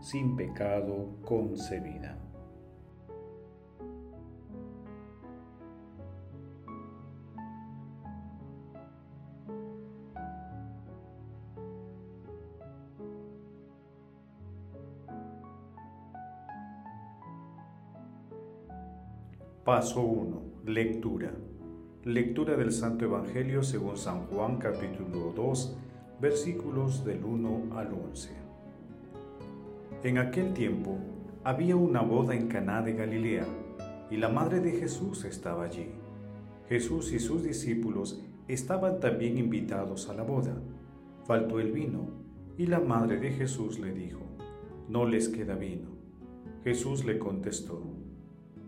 sin pecado concebida. Paso 1. Lectura. Lectura del Santo Evangelio según San Juan capítulo 2 versículos del 1 al 11. En aquel tiempo había una boda en Caná de Galilea y la madre de Jesús estaba allí. Jesús y sus discípulos estaban también invitados a la boda. Faltó el vino y la madre de Jesús le dijo, no les queda vino. Jesús le contestó,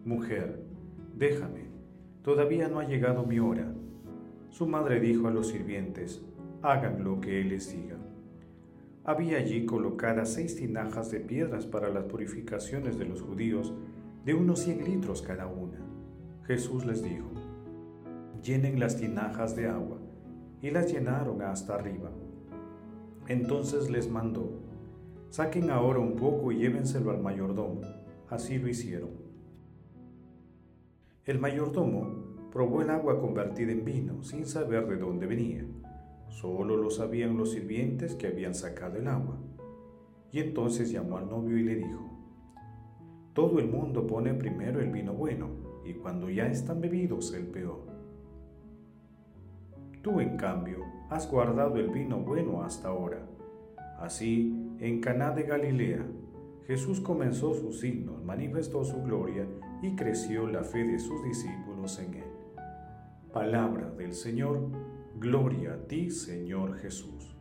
Mujer, déjame, todavía no ha llegado mi hora. Su madre dijo a los sirvientes, hagan lo que él les diga. Había allí colocadas seis tinajas de piedras para las purificaciones de los judíos, de unos cien litros cada una. Jesús les dijo, llenen las tinajas de agua, y las llenaron hasta arriba. Entonces les mandó, saquen ahora un poco y llévenselo al mayordomo. Así lo hicieron. El mayordomo probó el agua convertida en vino sin saber de dónde venía. Solo lo sabían los sirvientes que habían sacado el agua. Y entonces llamó al novio y le dijo, Todo el mundo pone primero el vino bueno, y cuando ya están bebidos el peor. Tú, en cambio, has guardado el vino bueno hasta ahora. Así, en Caná de Galilea, Jesús comenzó sus signos, manifestó su gloria y creció la fe de sus discípulos en él. Palabra del Señor, Gloria a ti, Señor Jesús.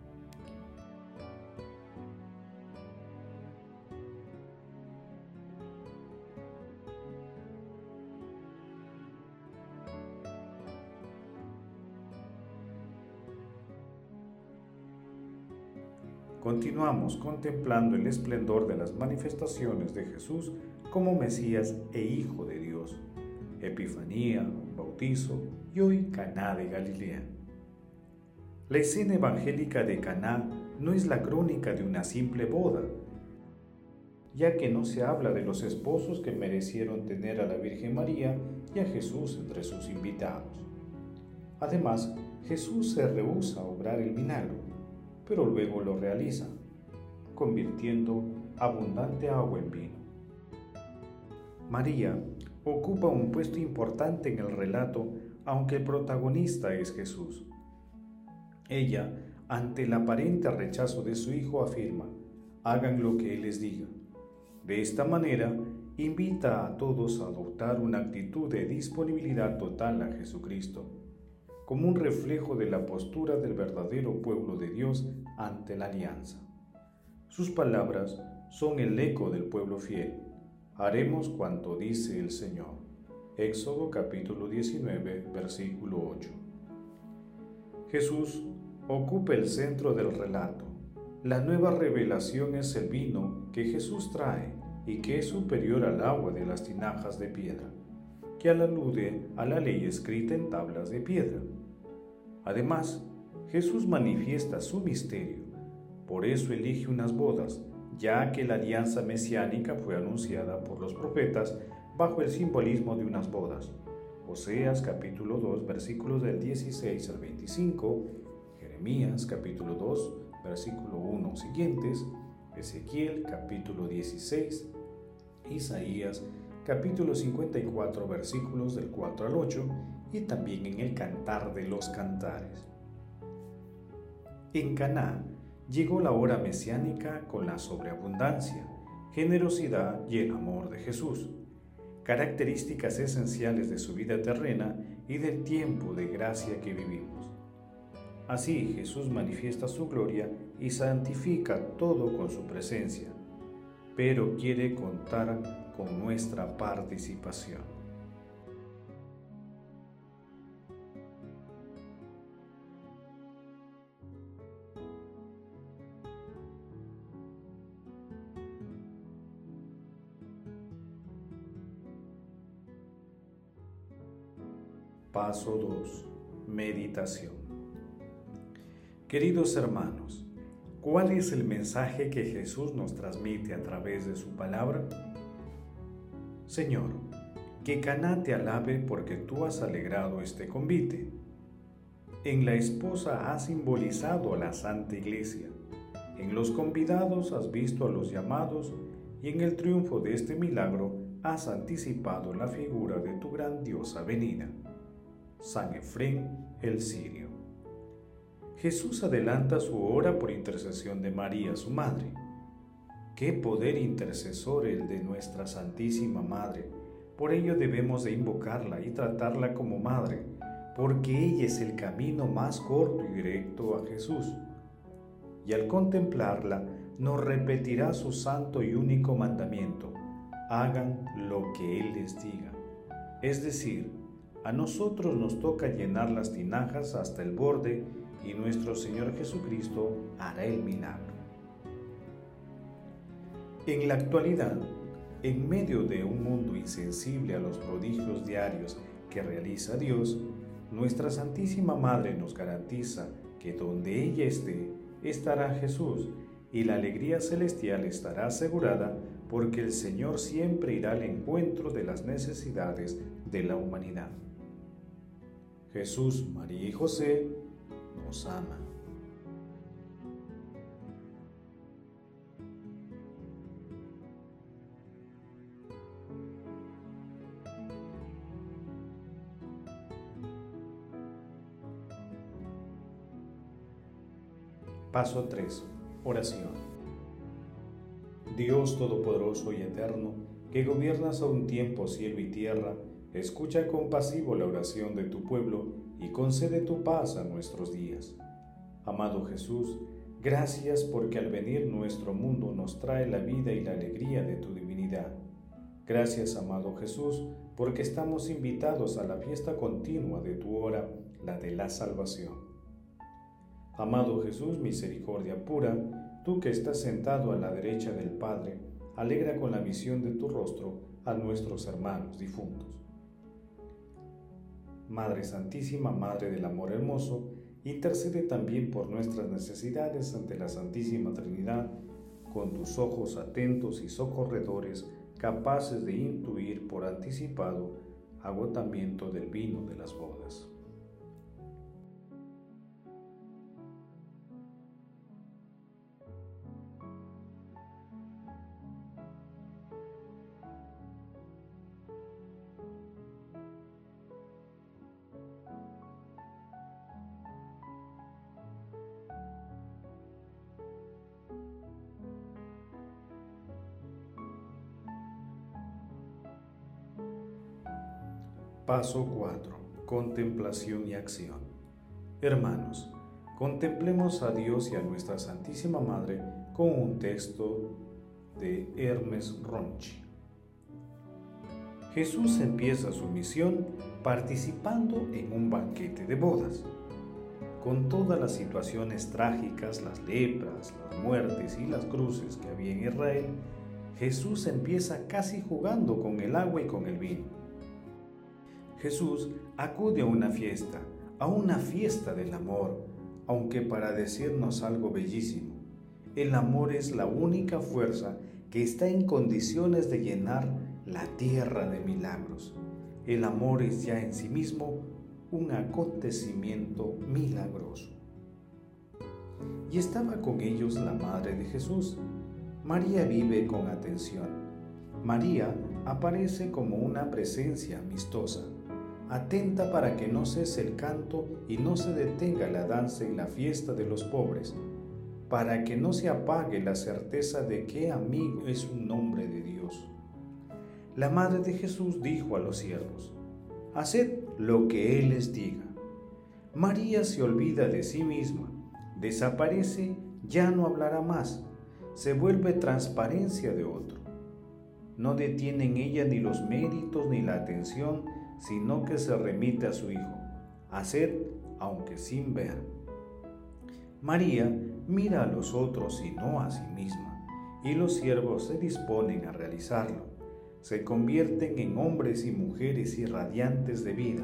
Continuamos contemplando el esplendor de las manifestaciones de Jesús como Mesías e Hijo de Dios. Epifanía, bautizo y hoy Caná de Galilea. La escena evangélica de Caná no es la crónica de una simple boda, ya que no se habla de los esposos que merecieron tener a la Virgen María y a Jesús entre sus invitados. Además, Jesús se rehúsa a obrar el milagro, pero luego lo realiza, convirtiendo abundante agua en vino. María ocupa un puesto importante en el relato, aunque el protagonista es Jesús. Ella, ante el aparente rechazo de su hijo, afirma, hagan lo que Él les diga. De esta manera, invita a todos a adoptar una actitud de disponibilidad total a Jesucristo, como un reflejo de la postura del verdadero pueblo de Dios ante la alianza. Sus palabras son el eco del pueblo fiel. Haremos cuanto dice el Señor. Éxodo capítulo 19, versículo 8. Jesús ocupa el centro del relato. La nueva revelación es el vino que Jesús trae y que es superior al agua de las tinajas de piedra, que alude a la ley escrita en tablas de piedra. Además, Jesús manifiesta su misterio, por eso elige unas bodas, ya que la alianza mesiánica fue anunciada por los profetas bajo el simbolismo de unas bodas. Oseas capítulo 2 versículos del 16 al 25, Jeremías capítulo 2 versículo 1 siguientes, Ezequiel capítulo 16, Isaías capítulo 54 versículos del 4 al 8 y también en el Cantar de los Cantares. En Caná llegó la hora mesiánica con la sobreabundancia, generosidad y el amor de Jesús características esenciales de su vida terrena y del tiempo de gracia que vivimos. Así Jesús manifiesta su gloria y santifica todo con su presencia. pero quiere contar con nuestra participación. Paso 2. Meditación. Queridos hermanos, ¿cuál es el mensaje que Jesús nos transmite a través de su palabra? Señor, que Caná te alabe porque tú has alegrado este convite. En la esposa has simbolizado a la Santa Iglesia. En los convidados has visto a los llamados y en el triunfo de este milagro has anticipado la figura de tu grandiosa venida. San Efrén el Sirio. Jesús adelanta su hora por intercesión de María, su madre. Qué poder intercesor el de nuestra Santísima Madre. Por ello debemos de invocarla y tratarla como madre, porque ella es el camino más corto y directo a Jesús. Y al contemplarla, nos repetirá su santo y único mandamiento, hagan lo que Él les diga. Es decir, a nosotros nos toca llenar las tinajas hasta el borde y nuestro Señor Jesucristo hará el milagro. En la actualidad, en medio de un mundo insensible a los prodigios diarios que realiza Dios, nuestra Santísima Madre nos garantiza que donde ella esté, estará Jesús y la alegría celestial estará asegurada porque el Señor siempre irá al encuentro de las necesidades de la humanidad. Jesús, María y José ama. Paso 3. Oración. Dios Todopoderoso y Eterno, que gobiernas a un tiempo cielo y tierra, Escucha compasivo la oración de tu pueblo y concede tu paz a nuestros días. Amado Jesús, gracias porque al venir nuestro mundo nos trae la vida y la alegría de tu divinidad. Gracias, amado Jesús, porque estamos invitados a la fiesta continua de tu hora, la de la salvación. Amado Jesús, misericordia pura, tú que estás sentado a la derecha del Padre, alegra con la visión de tu rostro a nuestros hermanos difuntos. Madre Santísima, Madre del Amor Hermoso, intercede también por nuestras necesidades ante la Santísima Trinidad, con tus ojos atentos y socorredores, capaces de intuir por anticipado agotamiento del vino de las bodas. Paso 4. Contemplación y acción. Hermanos, contemplemos a Dios y a nuestra Santísima Madre con un texto de Hermes Ronchi. Jesús empieza su misión participando en un banquete de bodas. Con todas las situaciones trágicas, las lepras, las muertes y las cruces que había en Israel, Jesús empieza casi jugando con el agua y con el vino Jesús acude a una fiesta, a una fiesta del amor, aunque para decirnos algo bellísimo. El amor es la única fuerza que está en condiciones de llenar la tierra de milagros. El amor es ya en sí mismo un acontecimiento milagroso. Y estaba con ellos la Madre de Jesús. María vive con atención. María aparece como una presencia amistosa atenta para que no cese el canto y no se detenga la danza y la fiesta de los pobres, para que no se apague la certeza de que amigo es un nombre de Dios. La Madre de Jesús dijo a los siervos, Haced lo que Él les diga. María se olvida de sí misma, desaparece, ya no hablará más. se vuelve transparencia de otro. No detiene en ella ni los méritos ni la atención, sino que se remite a su Hijo, hacer aunque sin ver. María mira a los otros y no a sí misma, y los siervos se disponen a realizarlo. Se convierten en hombres y mujeres irradiantes de vida.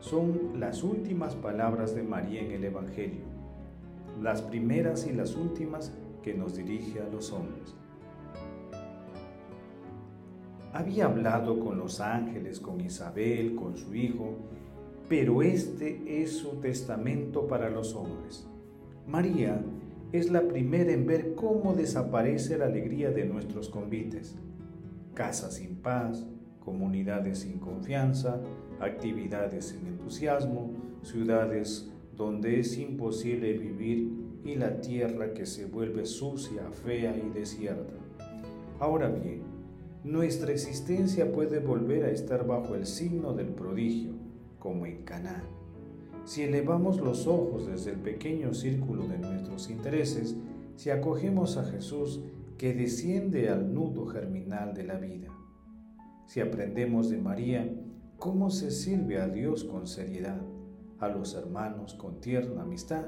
Son las últimas palabras de María en el Evangelio, las primeras y las últimas que nos dirige a los hombres. Había hablado con los ángeles, con Isabel, con su hijo, pero este es su testamento para los hombres. María es la primera en ver cómo desaparece la alegría de nuestros convites. Casas sin paz, comunidades sin confianza, actividades sin entusiasmo, ciudades donde es imposible vivir y la tierra que se vuelve sucia, fea y desierta. Ahora bien, nuestra existencia puede volver a estar bajo el signo del prodigio, como en Caná. Si elevamos los ojos desde el pequeño círculo de nuestros intereses, si acogemos a Jesús que desciende al nudo germinal de la vida, si aprendemos de María cómo se sirve a Dios con seriedad, a los hermanos con tierna amistad,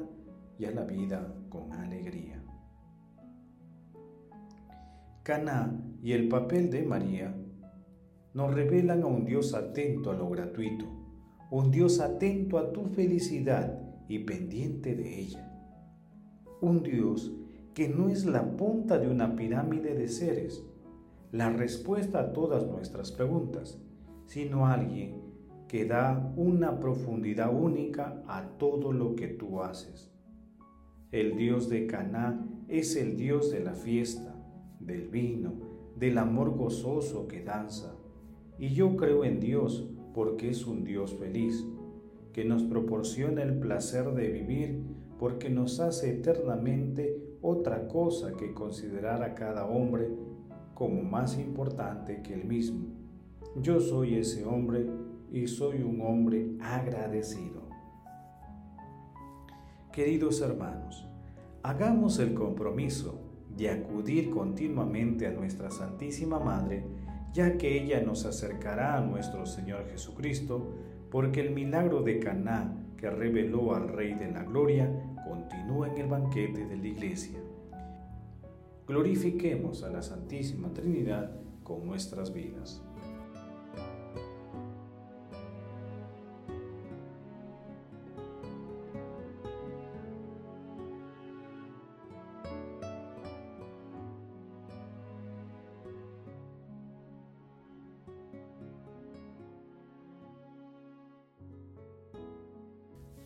y a la vida con alegría. Caná y el papel de María nos revelan a un Dios atento a lo gratuito, un Dios atento a tu felicidad y pendiente de ella. Un Dios que no es la punta de una pirámide de seres, la respuesta a todas nuestras preguntas, sino alguien que da una profundidad única a todo lo que tú haces. El Dios de Caná es el Dios de la fiesta, del vino, del amor gozoso que danza. Y yo creo en Dios porque es un Dios feliz, que nos proporciona el placer de vivir porque nos hace eternamente otra cosa que considerar a cada hombre como más importante que el mismo. Yo soy ese hombre y soy un hombre agradecido. Queridos hermanos, hagamos el compromiso de acudir continuamente a nuestra Santísima Madre, ya que ella nos acercará a nuestro Señor Jesucristo, porque el milagro de Caná que reveló al Rey de la Gloria continúa en el banquete de la Iglesia. Glorifiquemos a la Santísima Trinidad con nuestras vidas.